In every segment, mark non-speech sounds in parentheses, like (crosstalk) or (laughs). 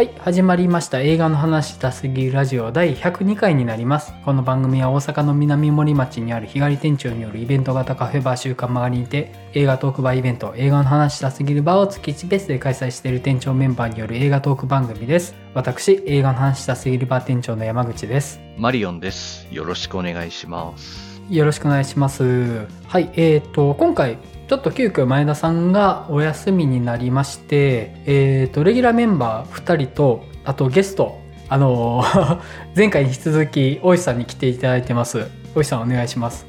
はい、始まりました。映画の話したすぎるラジオ第102回になります。この番組は大阪の南森町にある日帰り店長によるイベント型カフェバー週刊曲がりにて、映画トークバーイベント、映画の話したすぎるバーを月1ベースで開催している店長メンバーによる映画トーク番組です。私、映画の話したすぎるバー店長の山口です。マリオンです。よろしくお願いします。よろしくお願いします。はい、えー、と、今回、ちょっと急遽前田さんがお休みになりまして、えー、と、レギュラーメンバー2人と、あとゲスト、あのー (laughs) 前回に引き続き、大石さんに来ていただいてます。大石さんお願いします。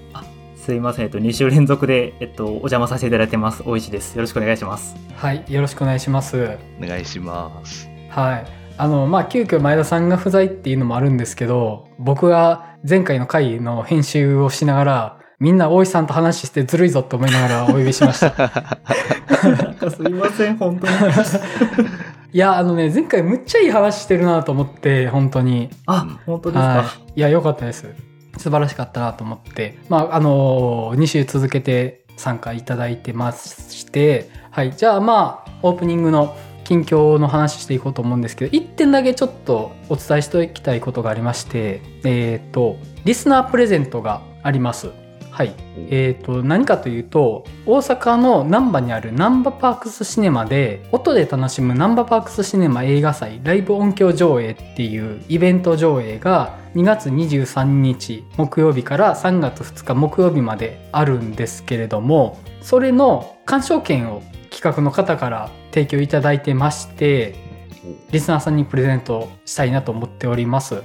すいません、えっと、2週連続で、えっと、お邪魔させていただいてます。大石です。よろしくお願いします。はい、よろしくお願いします。お願いします。はい。あの、まあ、急遽前田さんが不在っていうのもあるんですけど、僕が前回の回の編集をしながら、みんな大石さんと話してずるいぞって思いながらお呼びしました。すいません、本当に。いや、あのね、前回むっちゃいい話してるなと思って、本当に。あ、本当ですか。はい。いや、よかったです。素晴らしかったなと思って。まあ、あのー、2週続けて参加いただいてまして、はい。じゃあ、まあ、オープニングの近況の話していこうと思うんですけど、1点だけちょっとお伝えしておきたいことがありまして、えっ、と、リスナープレゼントがあります。はい。えー、と何かというと大阪の難波にあるナンバパークスシネマで音で楽しむナンバパークスシネマ映画祭ライブ音響上映っていうイベント上映が2月23日木曜日から3月2日木曜日まであるんですけれどもそれの鑑賞券を企画の方から提供いただいてましてリスナーさんにプレゼントしたいなと思っております。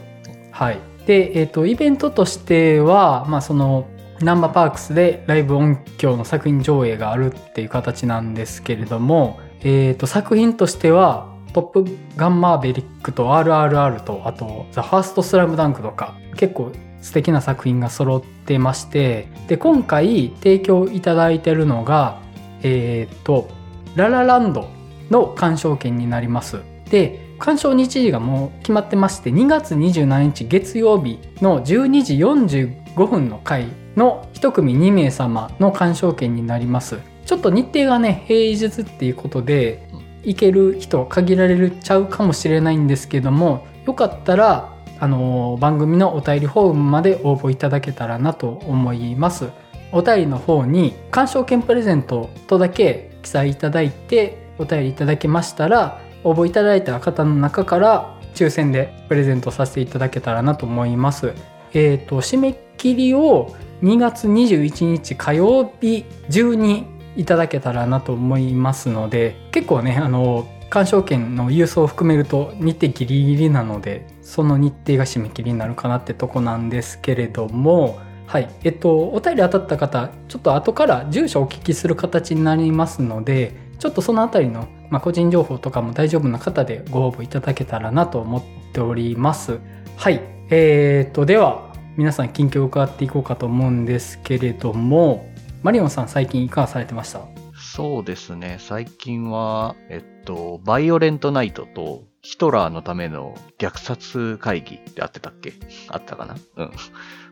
はい。で、えっ、と、イベントとしては、まあ、その、ナンバーパークスでライブ音響の作品上映があるっていう形なんですけれども、えっ、と、作品としては、トップガンマーベリックと RRR と、あと、ザ・ファーストスラムダンクとか、結構素敵な作品が揃ってまして、で、今回提供いただいてるのが、えっ、と、ララランドの鑑賞券になります。で、鑑賞日時がもう決まってまして、2月27日月曜日の12時45分の回の一組2名様の鑑賞券になります。ちょっと日程がね、平日っていうことで、行ける人限られるちゃうかもしれないんですけども、よかったら、あの番組のお便りフォームまで応募いただけたらなと思います。お便りの方に鑑賞券プレゼントとだけ記載いただいてお便りいただけましたら応募いただいた方の中から抽選でプレゼントさせていただけたらなと思います。えっ、と締め切りを2月21日火曜日中にいただけたらなと思いますので結構ねあの鑑賞券の郵送を含めると日程ギリギリなのでその日程が締め切りになるかなってとこなんですけれどもはい。えっとお便り当たった方ちょっと後から住所をお聞きする形になりますのでちょっとそのあたりの、まあ、個人情報とかも大丈夫な方でご応募いただけたらなと思っております。はい。えー、とでは皆さん近況を伺っていこうかと思うんですけれどもマリオンさん最近いかがされてました？そうですね。最近は、えっと、バイオレントナイトとヒトラーのための虐殺会議ってあってたっけ？あったかな？うん。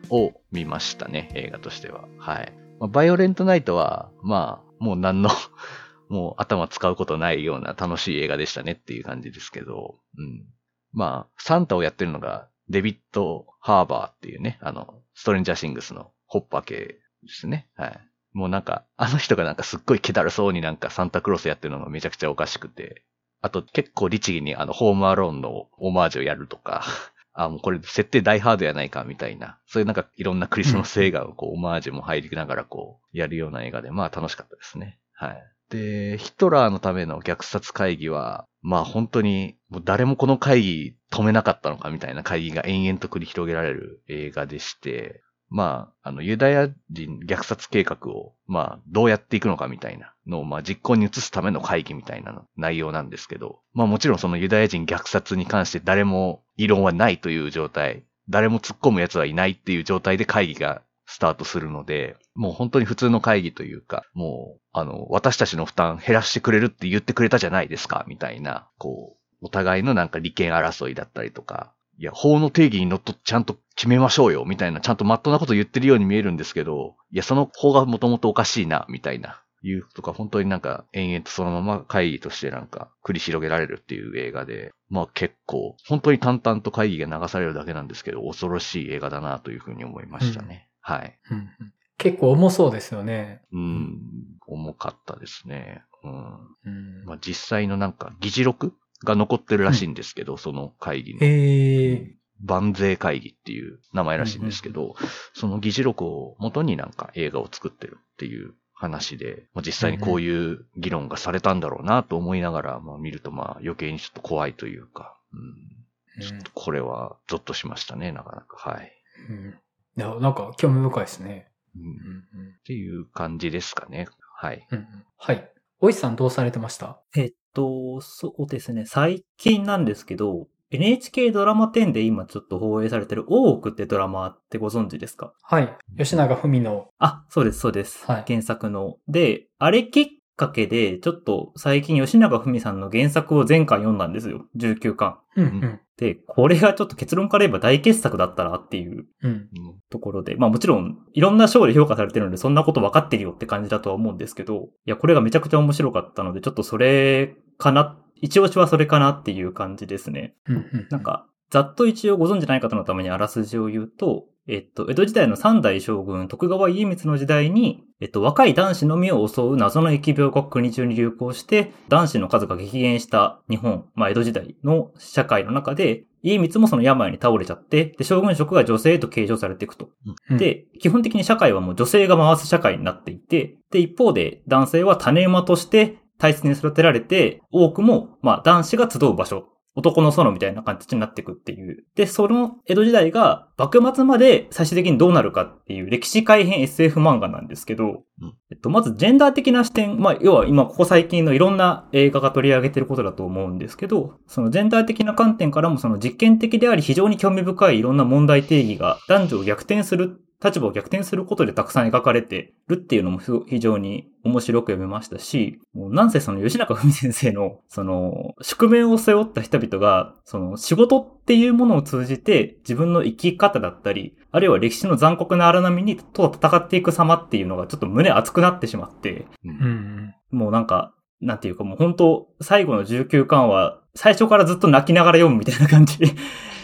を見ましたね。映画としては。はい。まあバイオレントナイトは、まあ、もう何の、(laughs) もう頭使うことないような楽しい映画でしたねっていう感じですけど、うん。まあ、サンタをやってるのがデビッド・ハーバーっていうね、あの、ストレンジャーシングスのホッパー系ですね。はい。もうなんか、あの人がなんかすっごい気だるそうになんかサンタクロースやってるのがめちゃくちゃおかしくて。あと結構律儀にあの、ホームアローンのオマージュをやるとか。(laughs) あ、もうこれ設定大ハードやないかみたいな。そういうなんかいろんなクリスマス映画をこう、オマージュも入りながらこう、やるような映画で、まあ楽しかったですね。はい。で、ヒトラーのための虐殺会議は、まあ本当に、もう誰もこの会議止めなかったのかみたいな会議が延々と繰り広げられる映画でして、まあ、あの、ユダヤ人虐殺計画を、まあ、どうやっていくのかみたいなのを、まあ、実行に移すための会議みたいな内容なんですけど、まあもちろんそのユダヤ人虐殺に関して誰も異論はないという状態、誰も突っ込む奴はいないっていう状態で会議がスタートするので、もう本当に普通の会議というか、もう、あの、私たちの負担減らしてくれるって言ってくれたじゃないですか、みたいな、こう、お互いのなんか利権争いだったりとか、いや、法の定義にのっとってちゃんと決めましょうよ、みたいな、ちゃんとまっとうなこと言ってるように見えるんですけど、いや、その法がもともとおかしいな、みたいな。いうとか、本当になんか延々とそのまま会議としてなんか繰り広げられるっていう映画で、まあ結構、本当に淡々と会議が流されるだけなんですけど、恐ろしい映画だなというふうに思いましたね。はい。うんうん結構重そうですよね。うん、重かったですね。うん。うんまあ実際のなんか議事録が残ってるらしいんですけど、その会議の。へえ。万税会議っていう名前らしいんですけど、その議事録を元になんか映画を作ってるっていう話で、まあ、実際にこういう議論がされたんだろうなと思いながら、まあ見るとまあ余計にちょっと怖いというか、うん、ちょっとこれはゾッとしましたね、なかなか。はい。うんいや、なんか興味深いですね。うんうんっていう感じですかね。はい。うんうんはい。おいさんどうされてました？えっと、そうですね。最近なんですけど、NHK ドラマ10で今ちょっと放映されてる大奥ってドラマってご存知ですか？はい。吉永文の。あ、そうです、そうです。はい原作の。で、あれきっかけで、ちょっと最近吉永文さんの原作を前回読んだんですよ。19巻。うんうん。で、これがちょっと結論から言えば大傑作だったなっていううん。うんところで、まあもちろんいろんな賞で評価されてるのでそんなこと分かってるよって感じだとは思うんですけど、いや、これがめちゃくちゃ面白かったので、ちょっとそれかな、一押しはそれかなっていう感じですね。うんうん。なん、か、ざっと一応ご存知ない方のためにあらすじを言うと、えっと、江戸時代の三代将軍徳川家光の時代に、えっと、若い男子のみを襲う謎の疫病が国中に流行して、男子の数が激減した日本、まあ江戸時代の社会の中で、家光もその病に倒れちゃって、で、将軍職が女性へと計上されていくと。うん、で、基本的に社会はもう女性が回す社会になっていて、で、一方で男性は種馬として大切に育てられて、多くも、まあ男子が集う場所、男の園みたいな形になっていくっていう。で、その江戸時代が幕末まで最終的にどうなるかっていう歴史改変 SF 漫画なんですけど、うんえっと、まずジェンダー的な視点、まあ、要は今ここ最近のいろんな映画が取り上げてることだと思うんですけど、そのジェンダー的な観点からもその実験的であり非常に興味深いいろんな問題定義が男女を逆転する立場を逆転することでたくさん描かれてるっていうのも非常に面白く読めましたし、もうなんせその吉中文先生の、その、宿命を背負った人々が、その仕事っていうものを通じて自分の生き方だったり、あるいは歴史の残酷な荒波にと戦っていく様っていうのがちょっと胸熱くなってしまって、ううんん。もうなんか、なんていうかもう本当最後の19巻は最初からずっと泣きながら読むみたいな感じ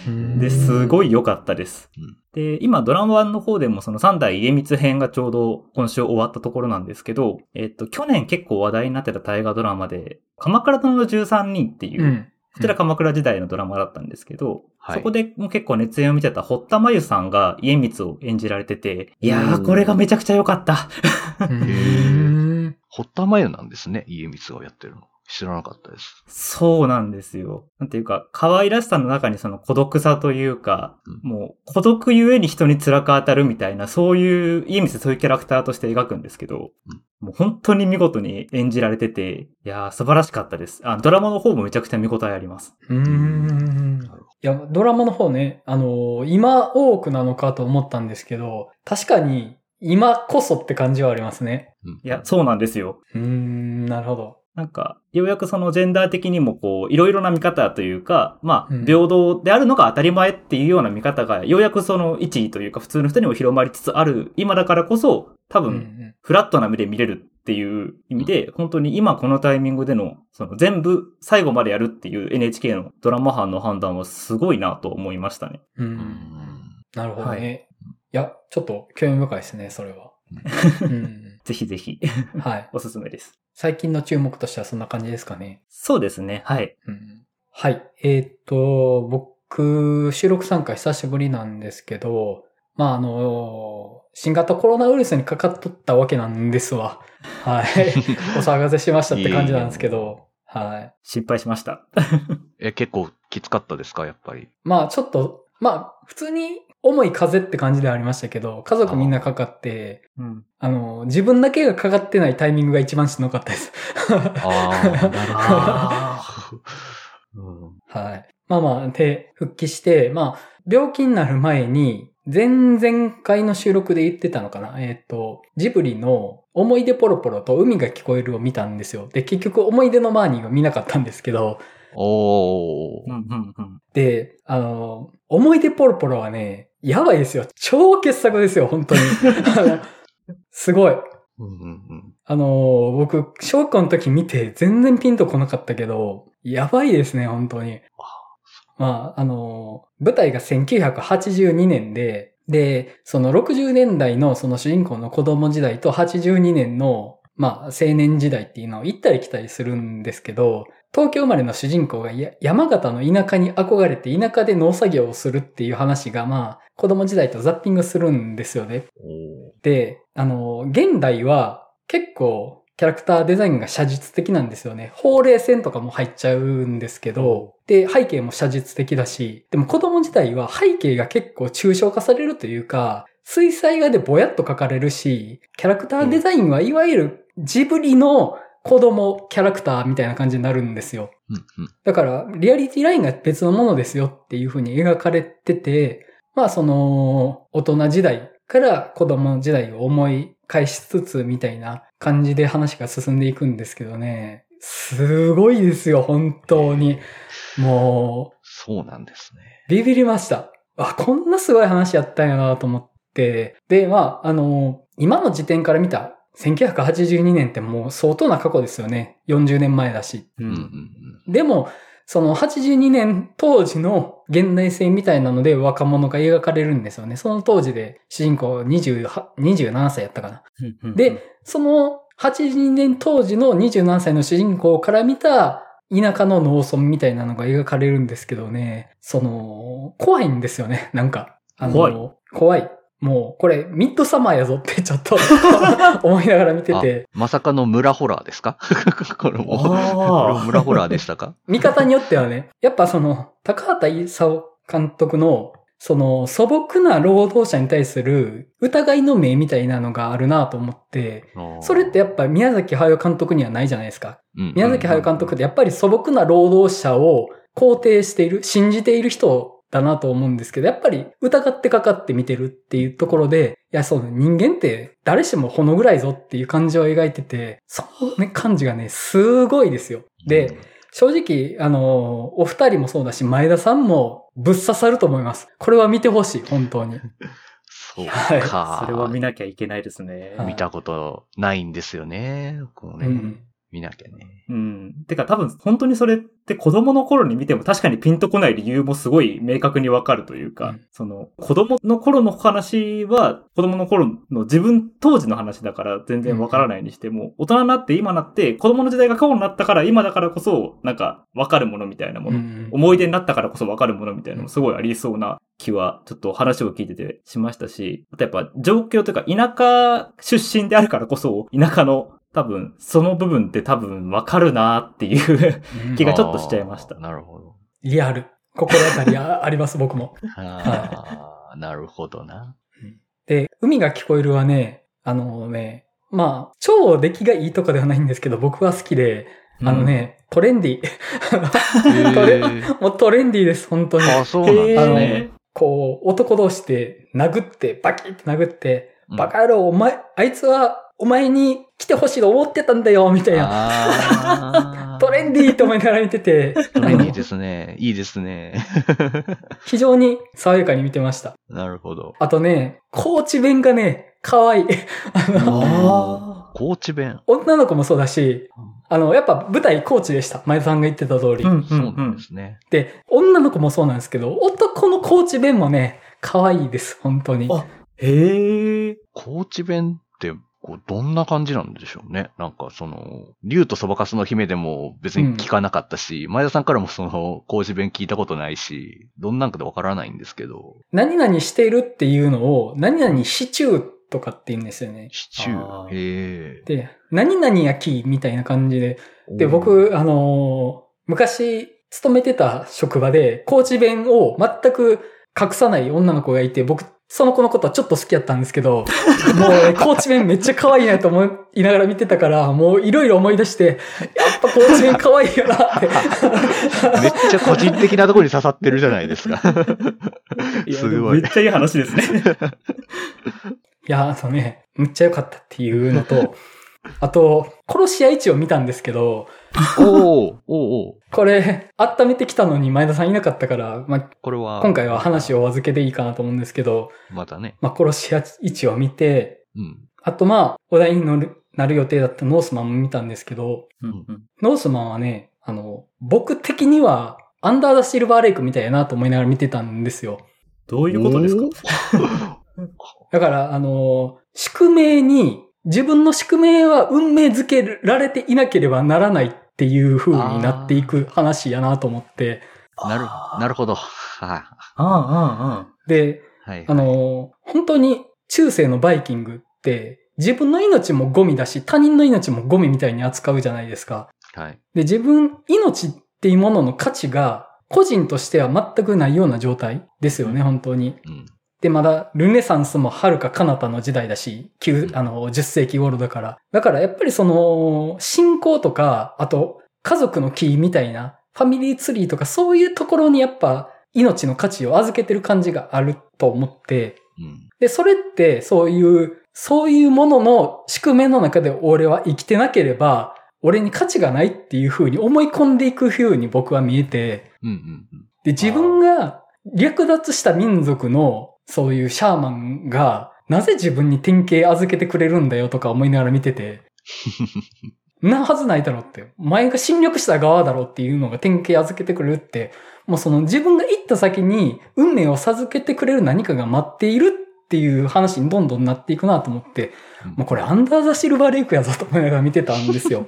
うん。ですごい良かったですうん。で、今ドラマ版の方でもその三代家光編がちょうど今週終わったところなんですけど、えっと、去年結構話題になってた大河ドラマで、鎌倉殿の13人っていう、うん。こちら鎌倉時代のドラマだったんですけど、はいそこでも結構熱演を見てた堀田真由さんが家光を演じられてて、いやー、うんこれがめちゃくちゃ良かった。うん。堀田真由なんですね、家光がやってるの。知らなかったです。そうなんですよ。なんていうか、可愛らしさの中にその孤独さというか、うんもう孤独ゆえに人に辛く当たるみたいな、そういう、家光そういうキャラクターとして描くんですけど、もう本当に見事に演じられてて、いやー素晴らしかったです。あドラマの方もめちゃくちゃ見応えあります。うん。いや、ドラマの方ね、あのー今多くなのかと思ったんですけど、確かに今こそって感じはありますね。うんいや、そうなんですよ。うーん、なるほど。なんか、ようやくそのジェンダー的にもこう、いろいろな見方というか、まあうん、平等であるのが当たり前っていうような見方が、ようやくその一位というか普通の人にも広まりつつある今だからこそ、多分、んフラットな目で見れるっていう意味で、本当に今このタイミングでの、その全部最後までやるっていう NHK のドラマ班の判断はすごいなと思いましたね。う。うんんなるほどね。はいや、ちょっと興味深いですね、それは。うん、(laughs) ぜひぜひ、はい。おすすめです。最近の注目としてはそんな感じですかね。そうですね、はい。うん、はい。えーっと、僕、収録参加久しぶりなんですけど、まあ、あの、新型コロナウイルスにかかっとったわけなんですわ。はい。(laughs) お騒がせしましたって感じなんですけど、はい。心配しました。(laughs) え、結構きつかったですか、やっぱり？まあ、ちょっと、まあ、普通に重い風邪って感じではありましたけど、家族みんなかかって、うん。あの、自分だけがかかってないタイミングが一番しんどかったです。ああ、なるほど。(laughs) はい。まあまあ、で、復帰して、まあ、病気になる前に、前々回の収録で言ってたのかな？えっ、と、ジブリの思い出ポロポロと海が聞こえるを見たんですよ。で、結局思い出のマーニーは見なかったんですけど、おー。で、あの、思い出ポロポロはね、やばいですよ。超傑作ですよ、本当に。(laughs) すごい。うんうんうん。あのー僕、小学校の時見て全然ピンとこなかったけど、やばいですね、本当に。まあ、あのー舞台が1982年で、で、その60年代のその主人公の子供時代と82年の、まあ、青年時代っていうのを行ったり来たりするんですけど、東京生まれの主人公がや山形の田舎に憧れて田舎で農作業をするっていう話が、まあ、子供時代とザッピングするんですよね。おで、あの、現代は結構キャラクターデザインが写実的なんですよね。ほうれい線とかも入っちゃうんですけど、で、背景も写実的だし、でも子供時代は背景が結構抽象化されるというか、水彩画でぼやっと描かれるし、キャラクターデザインはいわゆるジブリの子供キャラクターみたいな感じになるんですよ。うんうん。だから、リアリティラインが別のものですよっていう風に描かれてて、まあその、大人時代から子供時代を思い返しつつみたいな感じで話が進んでいくんですけどね。すごいですよ、本当に。もそうなんですね。う、ビビりました。あ、こんなすごい話やったんやなと思って。で、まあ、あの、今の時点から見た1982年ってもう相当な過去ですよね。40年前だし。ううんうんうん。でも、その82年当時の現代性みたいなので若者が描かれるんですよね。その当時で主人公28 27歳やったかな。うんで、その82年当時の27歳の主人公から見た田舎の農村みたいなのが描かれるんですけどね、その、怖いんですよね、なんか。あの怖い怖い。もう、これ、ミッドサマーやぞってちょっと (laughs) 思いながら見てて、まさかの村ホラーですか？(laughs) これも。村ホラーでしたか？(laughs) 見方によってはね、やっぱその、高畑勲監督の、その素朴な労働者に対する疑いの目みたいなのがあるなと思って、それってやっぱ宮崎駿監督にはないじゃないですか。宮崎駿監督ってやっぱり素朴な労働者を肯定している、信じている人だなと思うんですけど、やっぱり疑ってかかって見てるっていうところで、いや、そう、人間って誰しもほのぐらいぞっていう感じを描いてて、そのね、感じがね、すごいですよ。で、正直、あの、お二人もそうだし、前田さんもぶっ刺さると思います。これは見てほしい、本当に。そうはいか。それは見なきゃいけないですね。はい見たことないんですよね。こうね、うん。見なきゃね。うん。てか多分本当にそれって子供の頃に見ても確かにピンとこない理由もすごい明確にわかるというか、うんその子供の頃の話は子供の頃の自分当時の話だから全然わからないにしても、大人になって今なって子供の時代が過去になったから今だからこそなんかわかるものみたいなもの、うん思い出になったからこそわかるものみたいなのもすごいありそうな気は、ちょっと話を聞いててしましたし、あとやっぱ状況というか田舎出身であるからこそ、田舎の多分、その部分って多分わかるなっていう気がちょっとしちゃいましたなるほど。リアル。心当たりああります、僕も。(laughs) ああ、なるほどな。で、海が聞こえるはね、あのね、まあ、超出来がいいとかではないんですけど、僕は好きで、あのね、トレンディ。トレへーもうトレンディーです、本当に。あ、そうなんですあのね。こう、男同士で殴って、バキって殴って、うんバカ野郎、お前、あいつは、お前に来てほしいと思ってたんだよ、みたいな。(laughs) トレンディーと思いながら見てて、トレンディーですね。いいですね。(laughs) 非常に爽やかに見てました。なるほど。あとね、高知弁がね、可愛い。(laughs) あの、あ高知弁。女の子もそうだし、あの、やっぱ舞台高知でした。前田さんが言ってた通り。あ。うんそうなんですね。で、女の子もそうなんですけど、男の高知弁もね、可愛いです、本当に。あへえ。高知弁って、こう、どんな感じなんでしょうね。なんか、その、竜とそばかすの姫でも別に聞かなかったし、前田さんからもその、高知弁聞いたことないし、どんなんかでわからないんですけど、何々しているっていうのを、何々シチューとかって言うんですよね。シチュあー。へえ。で、何々焼きみたいな感じで。で、僕、あのー昔、勤めてた職場で、高知弁を全く隠さない女の子がいて、僕、その子のことはちょっと好きやったんですけど、もうね、高知弁めっちゃ可愛いなと思いながら見てたから、もういろいろ思い出して、やっぱ高知弁可愛いよなって。(laughs) めっちゃ個人的なところに刺さってるじゃないですか。すごいめっ。ちゃいい話ですね。いや、あのね、むっちゃ良かったっていうのと、あと、殺し屋市を見たんですけど、おおおおこれ、温めてきたのに前田さんいなかったから、まあ、これは、今回は話をお預けでいいかなと思うんですけど、またね。まあ、殺し屋市を見て、うん。あとまあ、お題に乗るなる予定だったノースマンも見たんですけど、うんうんノースマンはね、あの、僕的には、アンダーザ・シルバーレイクみたいやなと思いながら見てたんですよ。どういうことですか？(laughs) だから、あの、宿命に、自分の宿命は運命づけられていなければならないっていう風になっていく話やなと思って、なる、なるほど。はい。ああ、ああ、で、はい。あの、本当に中世のバイキングって、自分の命もゴミだし、他人の命もゴミみたいに扱うじゃないですか。はい。で、自分、命っていうものの価値が、個人としては全くないような状態ですよね、本当に。うん。で、まだ、ルネサンスも遥か彼方の時代だし、9あの、10世紀頃だから。だから、やっぱりその、信仰とか、あと、家族の木みたいな、ファミリーツリーとか、そういうところにやっぱ、命の価値を預けてる感じがあると思って、うん。で、それって、そういう、そういうものの宿命の中で俺は生きてなければ、俺に価値がないっていう風に思い込んでいく風に僕は見えて、うん。うん。で、自分が略奪した民族の、そういうシャーマンが、なぜ自分に典型預けてくれるんだよとか思いながら見てて、(laughs) なはずないだろうって。お前が侵略した側だろうっていうのが典型預けてくれるって、もうその自分が行った先に運命を授けてくれる何かが待っているっていう話にどんどんなっていくなと思って、もうこれアンダーザシルバーレイクやぞと思いながら見てたんですよ。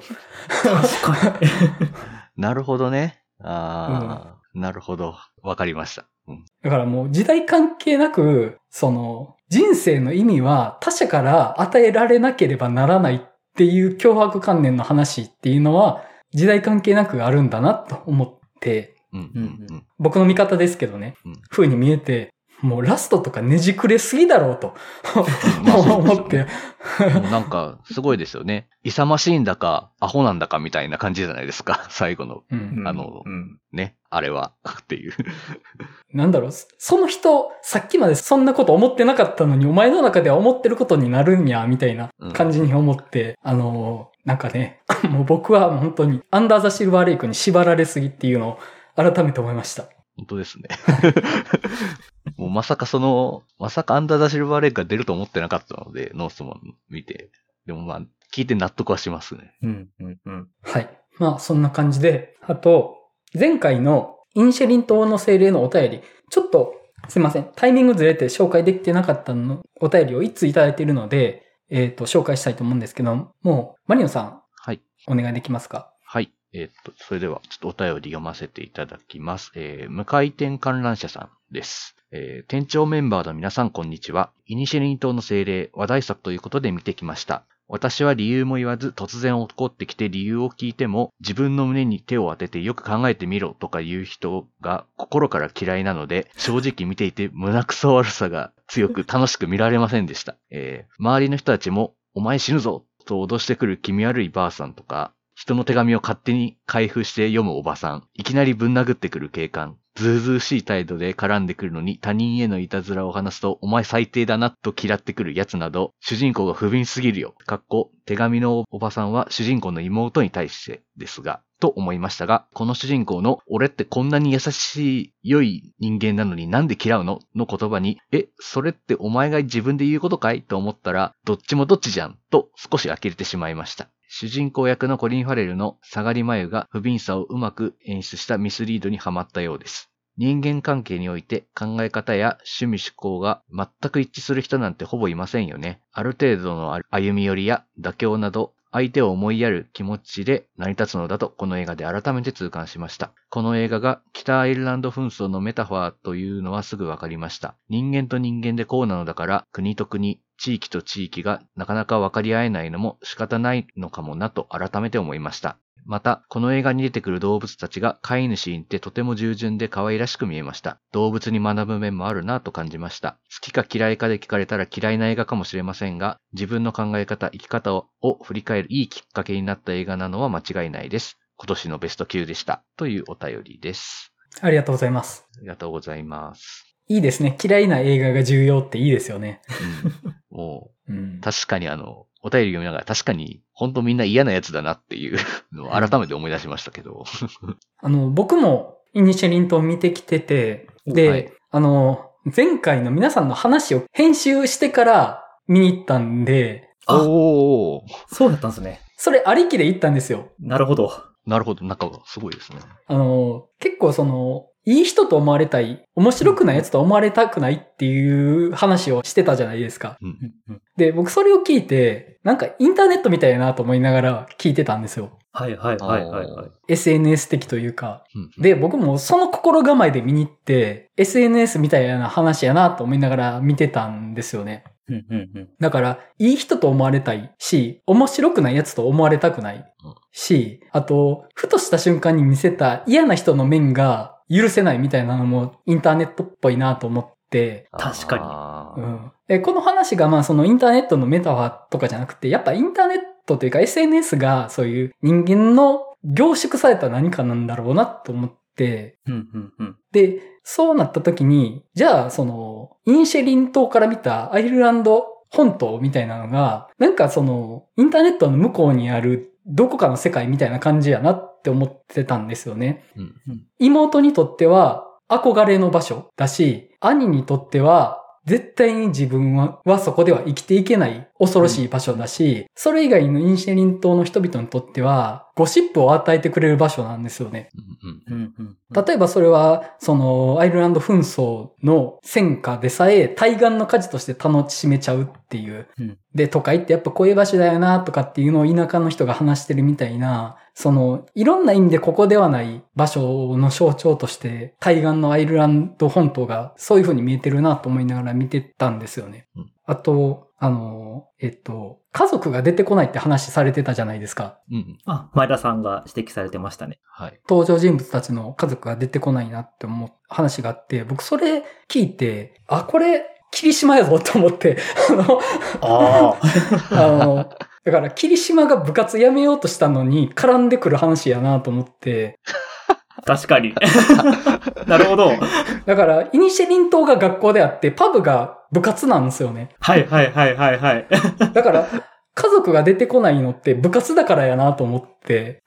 確かに。(laughs) (laughs) なるほどね。ああ、なるほど。わかりました。うん。だからもう時代関係なく、その人生の意味は他者から与えられなければならないっていう脅迫観念の話っていうのは時代関係なくあるんだなと思って。僕の見方ですけどね、うん風に見えて、もうラストとかねじくれすぎだろうと思って、もうなんか、すごいですよね。勇ましいんだか、アホなんだかみたいな感じじゃないですか。(laughs) 最後のうんあのうん。ね、あれは、っていう。なんだろう、その人、さっきまでそんなこと思ってなかったのに、お前の中では思ってることになるんや、みたいな感じに思って、あのー、なんかね、(laughs) もう僕は本当に、アンダーザシルバーレイクに縛られすぎっていうのを改めて思いました。本当ですね。(laughs) もうまさかその、まさかアンダーザシルバーレイクが出ると思ってなかったので、ノースマン見て。でもまあ、聞いて納得はしますね。うん。うん。うん。はい。まあ、そんな感じで、あと、前回のインシェリン島の精霊のお便り、ちょっと、すいません、タイミングずれて紹介できてなかったの、お便りを一通いただいているので、えっ、と、紹介したいと思うんですけど、もう、マリオさん、はい。お願いできますか？はい。えっと、それでは、ちょっとお便り読ませていただきます。えー、無回転観覧車さんです。えー、店長メンバーの皆さん、こんにちは。イニシェリン島の精霊、話題作ということで見てきました。私は理由も言わず突然怒ってきて理由を聞いても自分の胸に手を当ててよく考えてみろとか言う人が心から嫌いなので正直見ていて胸くそ悪さが強く楽しく見られませんでした。えー周りの人たちもお前死ぬぞと脅してくる気味悪いばあさんとか人の手紙を勝手に開封して読むおばさん、いきなりぶん殴ってくる警官、ずうずうしい態度で絡んでくるのに他人へのいたずらを話すと、お前最低だなと嫌ってくる奴など、主人公が不憫すぎるよ。かっこ、手紙のおばさんは主人公の妹に対してですが、と思いましたが、この主人公の俺ってこんなに優しい良い人間なのになんで嫌うの？の言葉に、え、それってお前が自分で言うことかい？と思ったら、どっちもどっちじゃん。と少し呆れてしまいました。主人公役のコリン・ファレルの下がり眉が不憫さをうまく演出したミスリードにはまったようです。人間関係において考え方や趣味思考が全く一致する人なんてほぼいませんよね。ある程度の歩み寄りや妥協など相手を思いやる気持ちで成り立つのだとこの映画で改めて痛感しました。この映画が北アイルランド紛争のメタファーというのはすぐわかりました。人間と人間でこうなのだから国と国、地域と地域がなかなか分かり合えないのも仕方ないのかもなと改めて思いました。また、この映画に出てくる動物たちが飼い主にってとても従順で可愛らしく見えました。動物に学ぶ面もあるなと感じました。好きか嫌いかで聞かれたら嫌いな映画かもしれませんが、自分の考え方、生き方を振り返るいいきっかけになった映画なのは間違いないです。今年のベスト級でした。というお便りです。ありがとうございます。ありがとうございます。いいですね。嫌いな映画が重要っていいですよね。うん、もう、(laughs) うん。確かにあの、お便り読みながら確かに、本当みんな嫌なやつだなっていうのを改めて思い出しましたけど。(laughs) あの、僕もイニシェリン島見てきてて、で、はいあの、前回の皆さんの話を編集してから見に行ったんで、あおー。そうだったんですね。それありきで行ったんですよ。なるほど。なるほど。仲がすごいですね。あの、結構その、いい人と思われたい、面白くないやつと思われたくないっていう話をしてたじゃないですか。うん。で、僕それを聞いて、なんかインターネットみたいやなと思いながら聞いてたんですよ。はいはいはいはいはい。SNS 的というか。うん、で、僕もその心構えで見に行って、SNS みたいな話やなと思いながら見てたんですよね。うんうんうん。だから、いい人と思われたいし、面白くないやつと思われたくないし、あと、ふとした瞬間に見せた嫌な人の面が許せないみたいなのもインターネットっぽいなと思って、確かに。うん、えこの話がまあそのインターネットのメタファーとかじゃなくて、やっぱインターネットというか SNS がそういう人間の凝縮された何かなんだろうなと思って、うんうんうん。で、そうなった時に、じゃあその、インシェリン島から見たアイルランド本島みたいなのが、なんかその、インターネットの向こうにあるどこかの世界みたいな感じやなって思ってたんですよね。うん妹にとっては憧れの場所だし、兄にとっては絶対に自分ははそこでは生きていけない恐ろしい場所だし、それ以外のインシェリン島の人々にとってはゴシップを与えてくれる場所なんですよね。うんうんうんうん。例えばそれは、その、アイルランド紛争の戦火でさえ、対岸の火事として楽しめちゃうっていう。うんで、都会ってやっぱこういう場所だよな、とかっていうのを田舎の人が話してるみたいな、その、いろんな意味でここではない場所の象徴として、対岸のアイルランド本島がそういう風に見えてるなと思いながら見てたんですよね。うんあと、あの、えっと、家族が出てこないって話されてたじゃないですか。うんうん。あ、前田さんが指摘されてましたね。はい。登登場人物たちの家族が出てこないなって思う話があって、僕それ聞いて、あ、これ、霧島やぞと思って、あの、ああ。あの、だから霧島が部活辞めようとしたのに絡んでくる話やなと思って、確かに。(laughs) なるほど。だから、イニシェリン島が学校であって、パブが部活なんですよね。はいはいはいはいはい。(laughs) だから、家族が出てこないのって部活だからやなと思って、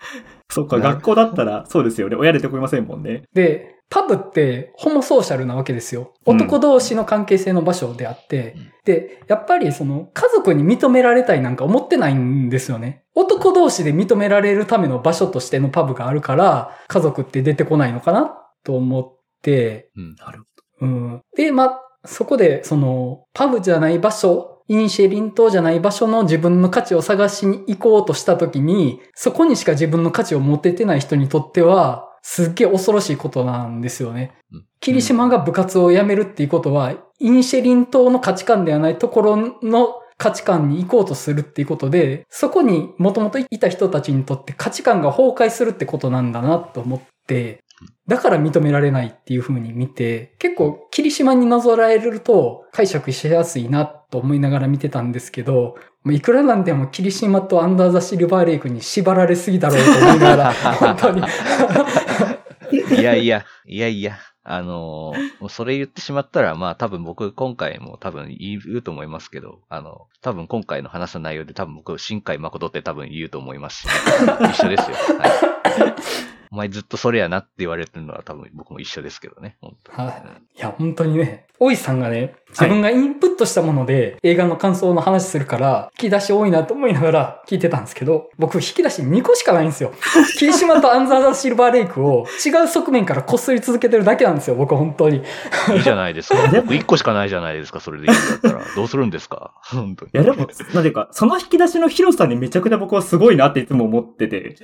そっか、学校だったらそうですよね。親出てこいませんもんね。で、パブってホモソーシャルなわけですよ。うん男同士の関係性の場所であって、うんで、やっぱりその家族に認められたいなんか思ってないんですよね。男同士で認められるための場所としてのパブがあるから、家族って出てこないのかなと思って、うん。なるうん。で、まあ、そこでそのパブじゃない場所、インシェリン島じゃない場所の自分の価値を探しに行こうとしたときに、そこにしか自分の価値を持ててない人にとっては、すっげえ恐ろしいことなんですよね。うん。霧島が部活を辞めるっていうことは、インシェリン島の価値観ではないところの価値観に行こうとするっていうことで、そこにもともといた人たちにとって価値観が崩壊するってことなんだなと思って、だから認められないっていう風に見て、結構霧島になぞらえると解釈しやすいなと思いながら見てたんですけど、いくらなんでも霧島とアンダーザシルバーレイクに縛られすぎだろうと思いながら、(laughs) 本当に。いやいや、いやいや。あのそれ言ってしまったら、まあ多分僕今回も多分言うと思いますけど、あの、多分今回の話した内容で多分僕、新海誠って多分言うと思いますし、一緒ですよ。はい。お前ずっとそれやなって言われてるのは多分僕も一緒ですけどね。本当にはいいや、本当にね、大井さんがね、自分がインプットしたもので映画の感想の話するから、引き出し多いなと思いながら聞いてたんですけど、僕引き出し2個しかないんですよ。(laughs) 霧島とアンザーザ・シルバーレイクを違う側面からこっそり続けてるだけなんですよ、僕本当に。いいじゃないですか。(laughs) 僕一個しかないじゃないですか、それでいいんだったら。どうするんですか？本当に。いやでも、なんていうか、その引き出しの広さにめちゃくちゃ僕はすごいなっていつも思ってて、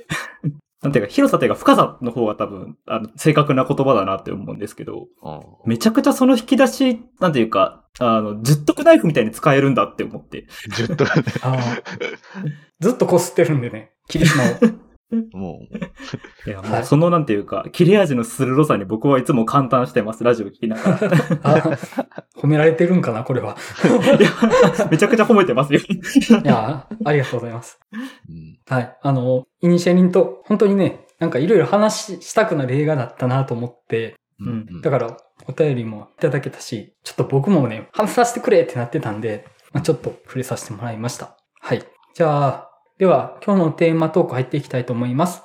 なんていうか、広さというか深さの方が多分、あの、正確な言葉だなって思うんですけど、うんめちゃくちゃその引き出し、なんていうか、あの、十徳ナイフみたいに使えるんだって思って。(laughs) ずっと、あーずっとこすってるんでね、霧島を。(laughs) (laughs) もう、いや、はいもうそのなんていうか、切れ味の鋭さに僕はいつも感嘆してます、ラジオ聞きながら。あ褒められてるんかな、これは。めちゃくちゃ褒めてますよ。いや、ありがとうございます。うんはい。あの、イニシャリンと、本当にね、なんかいろいろ話したくなる映画だったなと思って、うんだから、お便りもいただけたし、ちょっと僕もね、話させてくれってなってたんで、まあ、ちょっと触れさせてもらいました。はい。じゃあ、では、今日のテーマトーク入っていきたいと思います。